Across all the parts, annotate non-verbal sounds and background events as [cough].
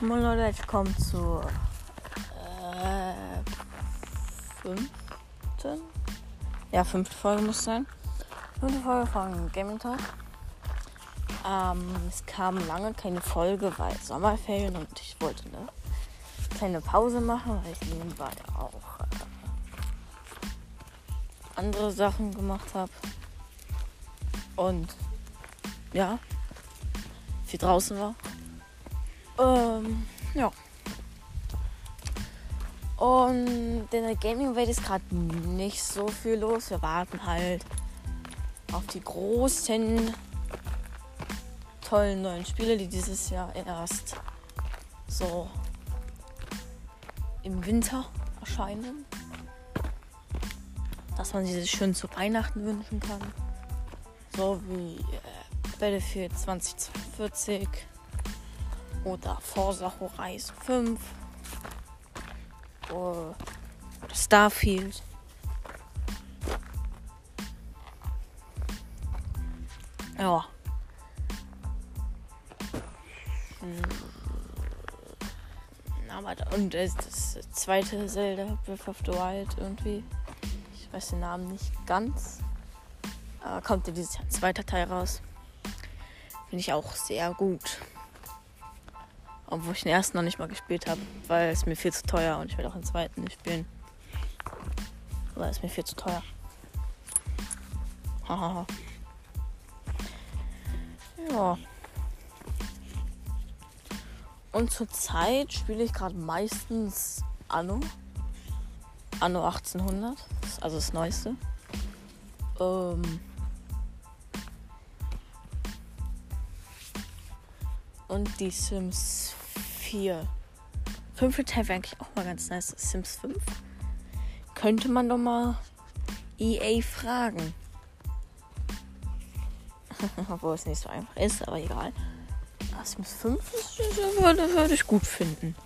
Moin Leute, ich komme zur äh, fünften? Ja, fünfte Folge muss sein. Fünfte Folge von Gaming Talk. Ähm, es kam lange keine Folge, weil Sommerferien und ich wollte eine kleine Pause machen, weil ich nebenbei auch äh, andere Sachen gemacht habe. Und ja, viel draußen war. Ähm, ja. Und in der Gaming-Welt ist gerade nicht so viel los. Wir warten halt auf die großen, tollen neuen Spiele, die dieses Jahr erst so im Winter erscheinen. Dass man sich schön zu Weihnachten wünschen kann. So wie äh, Battlefield 2040 oder Forza Horizon 5 oder Starfield. Ja. Hm. Aber und das, zweite Zelda Breath of the Wild irgendwie. Ich weiß den Namen nicht ganz. Aber kommt ja dieses Jahr ein zweiter Teil raus. Finde ich auch sehr gut. Obwohl ich den ersten noch nicht mal gespielt habe, weil es mir viel zu teuer und ich will auch den zweiten nicht spielen. Weil es mir viel zu teuer. Hahaha. ja. Und zurzeit spiele ich gerade meistens Anno. Anno 1800. Also das Neueste. Ähm. Und die Sims 4. Fünfte Teil wäre eigentlich auch mal ganz nice. Sims 5. Könnte man doch mal EA fragen. [laughs] Obwohl es nicht so einfach ist, aber egal. Sims 5 ist, würde, würde ich gut finden.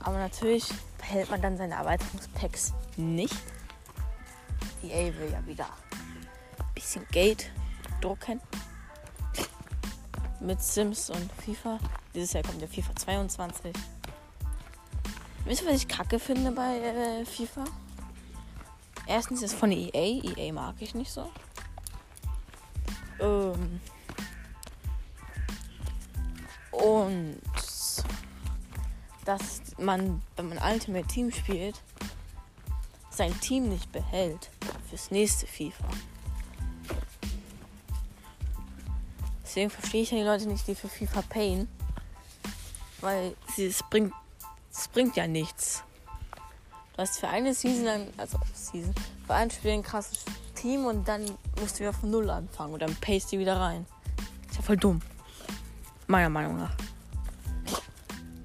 Aber natürlich behält man dann seine Erweiterungspacks nicht. EA will ja wieder ein bisschen Geld drucken mit Sims und FIFA. Dieses Jahr kommt ja FIFA 22. Wisst ihr, was ich kacke finde bei äh, FIFA? Erstens ist von EA. EA mag ich nicht so. Ähm und dass man, wenn man Ultimate Team spielt, sein Team nicht behält fürs nächste FIFA. Deswegen verstehe ich ja die Leute nicht, die für FIFA payen. Weil es bringt, es bringt ja nichts. Du hast für eine Season, ein, also Season, für ein Spiel ein krasses Team und dann musst du wieder von Null anfangen und dann paste du wieder rein. Ist ja voll dumm. Meiner Meinung nach.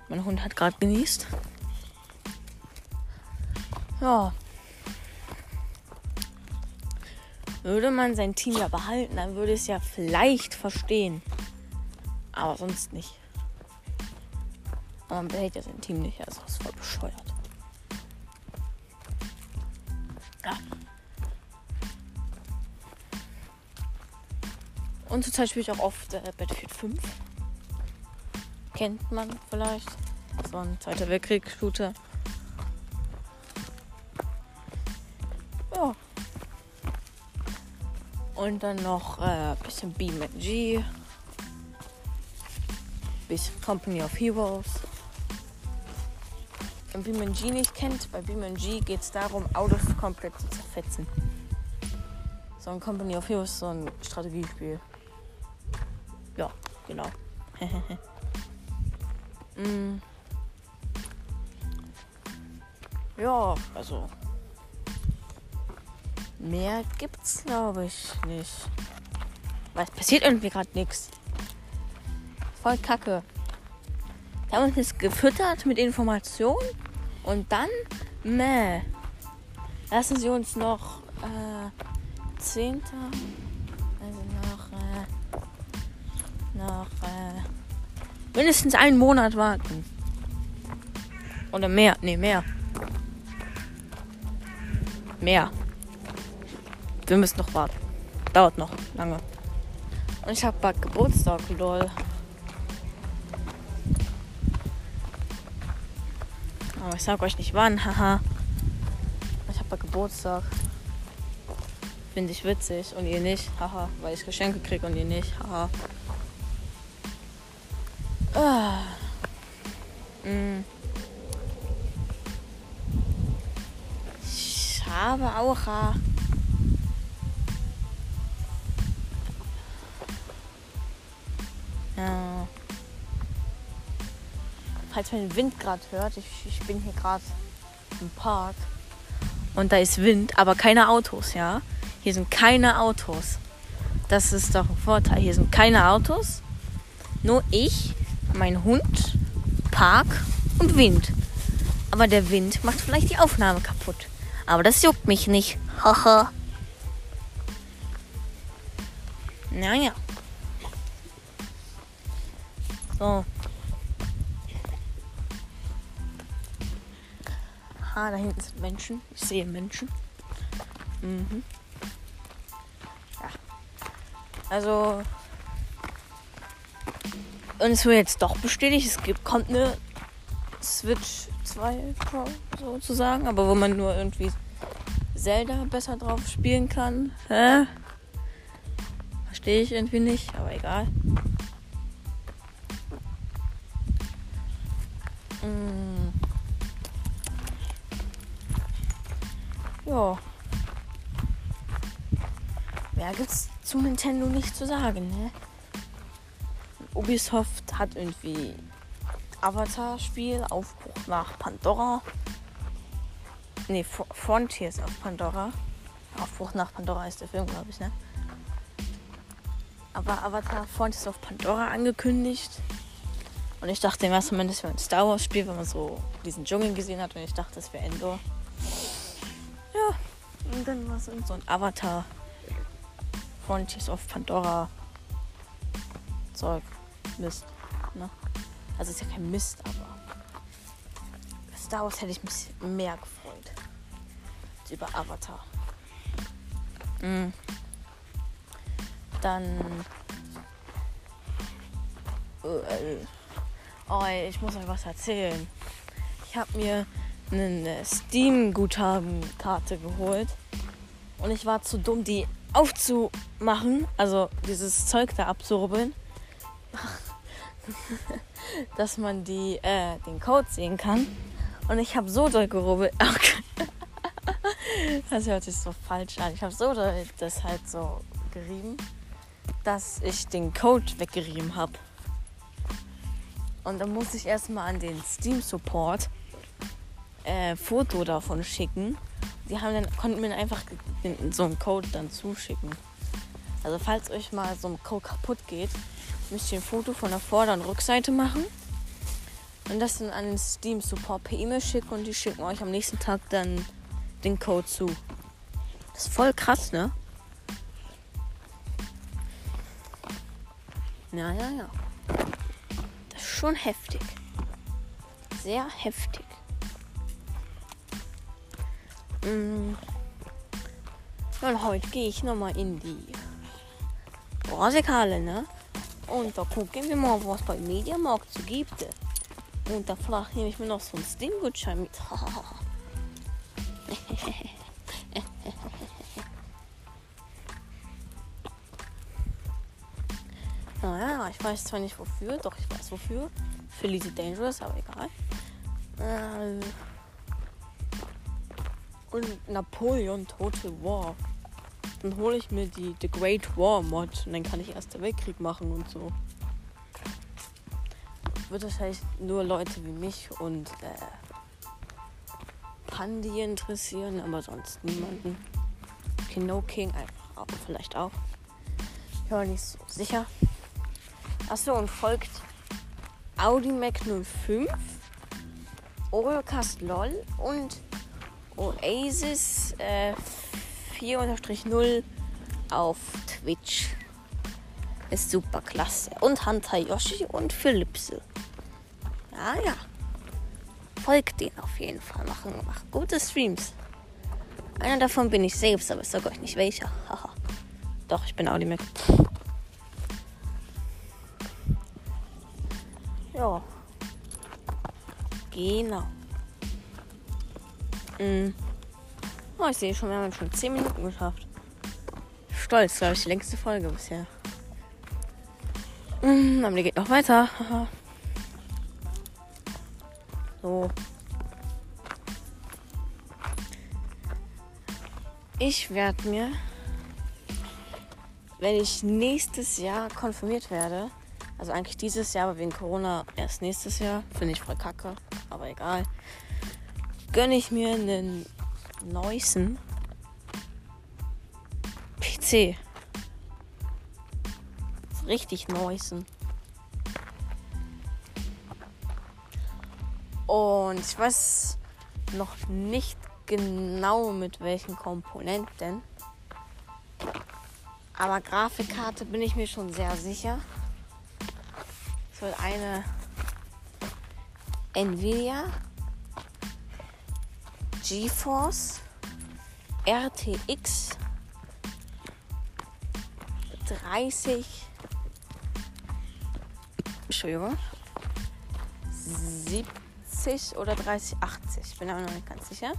Mein Hund hat gerade genießt. Ja. Würde man sein Team ja behalten, dann würde es ja vielleicht verstehen. Aber sonst nicht. Aber man behält ja sein Team nicht, also das ist voll bescheuert. Ja. Und zurzeit spiele ich auch oft äh, Battlefield 5. Kennt man vielleicht. So ein Zweiter Weltkrieg-Shooter. Ja. Und dann noch ein äh, bisschen BeamNG. Bisschen Company of Heroes. BeamNG nicht kennt, bei BeamNG geht es darum, Autos komplett zu zerfetzen. So ein Company of Heroes, so ein Strategiespiel. Ja, genau. [laughs] mm. Ja, also Mehr gibt's, glaube ich, nicht. Weil es passiert irgendwie gerade nichts. Voll kacke. Wir haben uns jetzt gefüttert mit Informationen und dann, meh. Lassen Sie uns noch äh, 10. Also noch, äh, noch äh, mindestens einen Monat warten. Oder mehr. Nee, mehr. Mehr. Wir müssen noch warten. Dauert noch lange. Und ich habe bald Geburtstag, lol. Aber ich sag euch nicht wann, haha. Ich habe Geburtstag. Finde ich witzig und ihr nicht, haha. Weil ich Geschenke kriege und ihr nicht, haha. Ah. Mm. Ich habe auch. Ja. Falls man den Wind gerade hört, ich, ich bin hier gerade im Park und da ist Wind, aber keine Autos, ja. Hier sind keine Autos. Das ist doch ein Vorteil. Hier sind keine Autos, nur ich, mein Hund, Park und Wind. Aber der Wind macht vielleicht die Aufnahme kaputt. Aber das juckt mich nicht. Haha. [laughs] naja. So. Ha, da hinten sind Menschen. Ich sehe Menschen. Mhm. Ja. Also. Und es wird jetzt doch bestätigt, es gibt, kommt eine Switch 2 Pro sozusagen, aber wo man nur irgendwie Zelda besser drauf spielen kann. Hä? Verstehe ich irgendwie nicht, aber egal. Ja. Mehr gibt's zu Nintendo nicht zu sagen, ne? Ubisoft hat irgendwie Avatar-Spiel, Aufbruch nach Pandora. Ne, Frontiers auf Pandora. Aufbruch nach Pandora ist der Film, glaube ich, ne? Aber Avatar Frontiers auf Pandora angekündigt. Und ich dachte im ersten Moment, das wäre ein Star Wars Spiel, wenn man so diesen Dschungel gesehen hat. Und ich dachte, das wäre Endor. Ja, und dann war es so ein Avatar Frontiers of Pandora Zeug. Mist. Ne? Also ist ja kein Mist, aber Star Wars hätte ich mich mehr gefreut. Über Avatar. Mhm. Dann. Äh, oh, ich muss euch was erzählen. Ich habe mir eine Steam-Guthabenkarte geholt. Und ich war zu dumm, die aufzumachen. Also dieses Zeug da abzurubbeln. [laughs] dass man die, äh, den Code sehen kann. Und ich habe so doll gerubbelt. [laughs] das hört sich so falsch an. Ich habe so doll das halt so gerieben, dass ich den Code weggerieben habe. Und dann musste ich erstmal an den Steam Support äh, Foto davon schicken. Die haben dann, konnten mir einfach so einen Code dann zuschicken. Also falls euch mal so ein Code kaputt geht, müsst ihr ein Foto von der Vorder- und Rückseite machen und das dann an den Steam Support per E-Mail schicken und die schicken euch am nächsten Tag dann den Code zu. Das ist voll krass, ne? Ja, ja, ja. Das ist schon heftig. Sehr heftig. Und heute gehe ich nochmal in die Brasikale, ne? Und da gucken wir mal, was bei Mediamarkt so gibt. Und da vielleicht nehme ich mir noch so einen Steam-Gutschein mit. [laughs] naja, ich weiß zwar nicht wofür, doch ich weiß wofür. Für Lizzie Dangerous, aber egal. Äh, und Napoleon Total War. Dann hole ich mir die The Great War Mod und dann kann ich Erster Weltkrieg machen und so. Wird wahrscheinlich nur Leute wie mich und äh, Pandi interessieren, aber sonst niemanden. Kino King einfach auch, vielleicht auch. Ich war nicht so sicher. Achso, und folgt Audi Mac 05, Orocast LOL und Oasis äh, 4-0 auf Twitch. Ist super klasse. Und Hunter Yoshi und Philipse. Ja, ja. Folgt denen auf jeden Fall. Machen, machen gute Streams. Einer davon bin ich selbst, aber ich sage euch nicht welcher. Doch, ich bin Audi Mac. Ja. Genau. Mm. Oh, ich sehe schon, wir haben schon 10 Minuten geschafft. Stolz, glaube ich, die längste Folge bisher. Mm, aber die geht noch weiter. [laughs] so. Ich werde mir, wenn ich nächstes Jahr konfirmiert werde, also eigentlich dieses Jahr, aber wegen Corona erst nächstes Jahr, finde ich voll kacke, aber egal, gönne ich mir einen neuesten PC. Richtig neuesten. Und ich weiß noch nicht genau mit welchen Komponenten. Aber Grafikkarte bin ich mir schon sehr sicher. Es wird eine Nvidia GeForce RTX 30 Entschuldigung 70 oder 3080 ich bin aber noch nicht ganz sicher.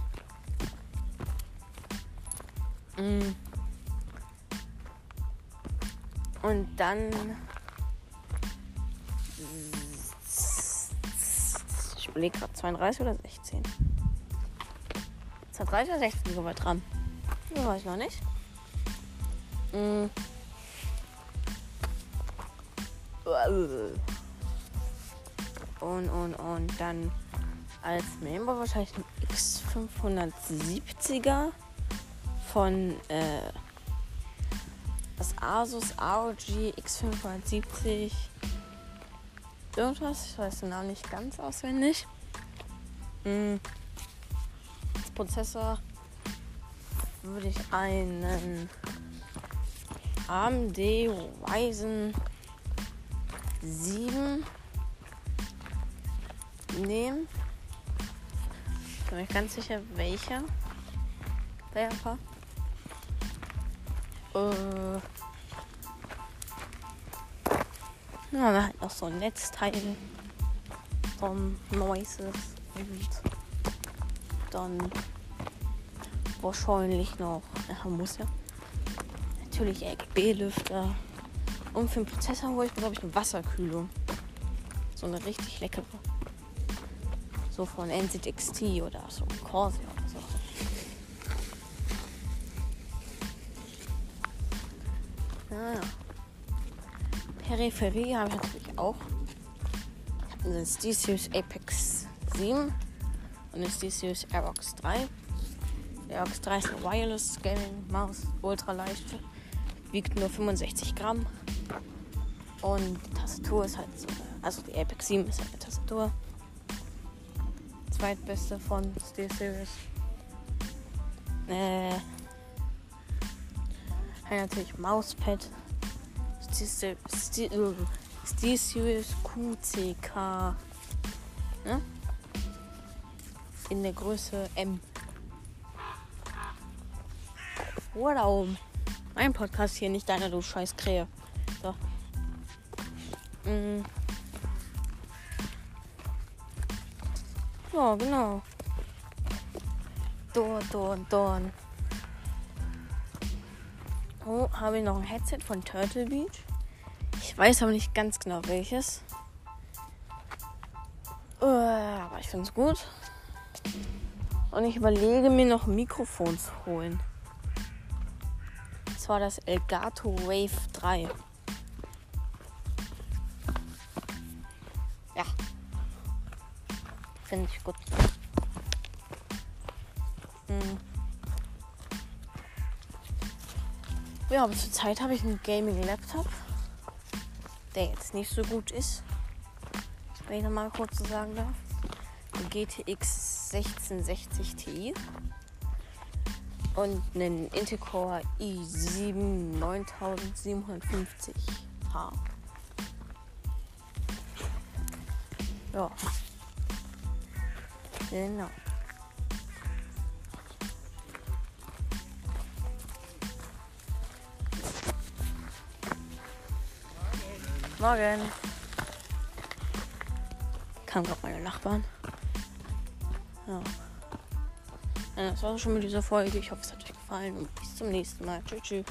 Mm. und dann ich überlege gerade 32 oder 16 230 oder 16 GB RAM? Das weiß ich noch nicht. Mm. Und, und, und dann als Member wahrscheinlich ein X570er von äh, das Asus ROG X570 irgendwas, ich weiß den Namen nicht ganz auswendig. Mm. Prozessor würde ich einen AMD Ryzen 7 nehmen. Ich bin mir ganz sicher, welcher. Welcher? Äh. Dann halt noch so ein Netzteil. So ein Noises und dann wahrscheinlich noch, ja, muss ja, natürlich RGB-Lüfter. Und für den Prozessor hole ich mir, glaube ich, eine Wasserkühlung. So eine richtig leckere. So von NZXT oder so Corsair oder so. Naja. Peripherie habe ich natürlich auch. Ich habe einen SteelSeries Apex 7 und ist die Series Airbox 3. Die Airbox 3 ist eine Wireless Gaming Maus, ultra leicht, wiegt nur 65 Gramm. Und die Tastatur ist halt so, also die Apex 7 ist halt eine Tastatur. Zweitbeste von Steel Series. Äh, natürlich Mauspad. Steel Series QCK. Ne? In der Größe M. Wow. Mein Podcast hier, nicht deiner, du scheiß Krähe. So. Mm. Ja, genau. Dorn, Dorn, Dorn. Oh, habe ich noch ein Headset von Turtle Beach. Ich weiß aber nicht ganz genau welches. Uh, aber ich finde es gut. Und ich überlege mir noch Mikrofons holen. Das war das Elgato Wave 3. Ja. Finde ich gut. Hm. Ja, aber zurzeit habe ich einen Gaming-Laptop, der jetzt nicht so gut ist. Wenn ich nochmal kurz so sagen darf. GTX 1660 Ti und einen Intel Core i7 9750H. Ja. Genau. Morgen. Kam gerade meine Nachbarn. Ja. Ja, das war schon mit dieser Folge. Ich hoffe, es hat euch gefallen und bis zum nächsten Mal. Tschüss. tschüss.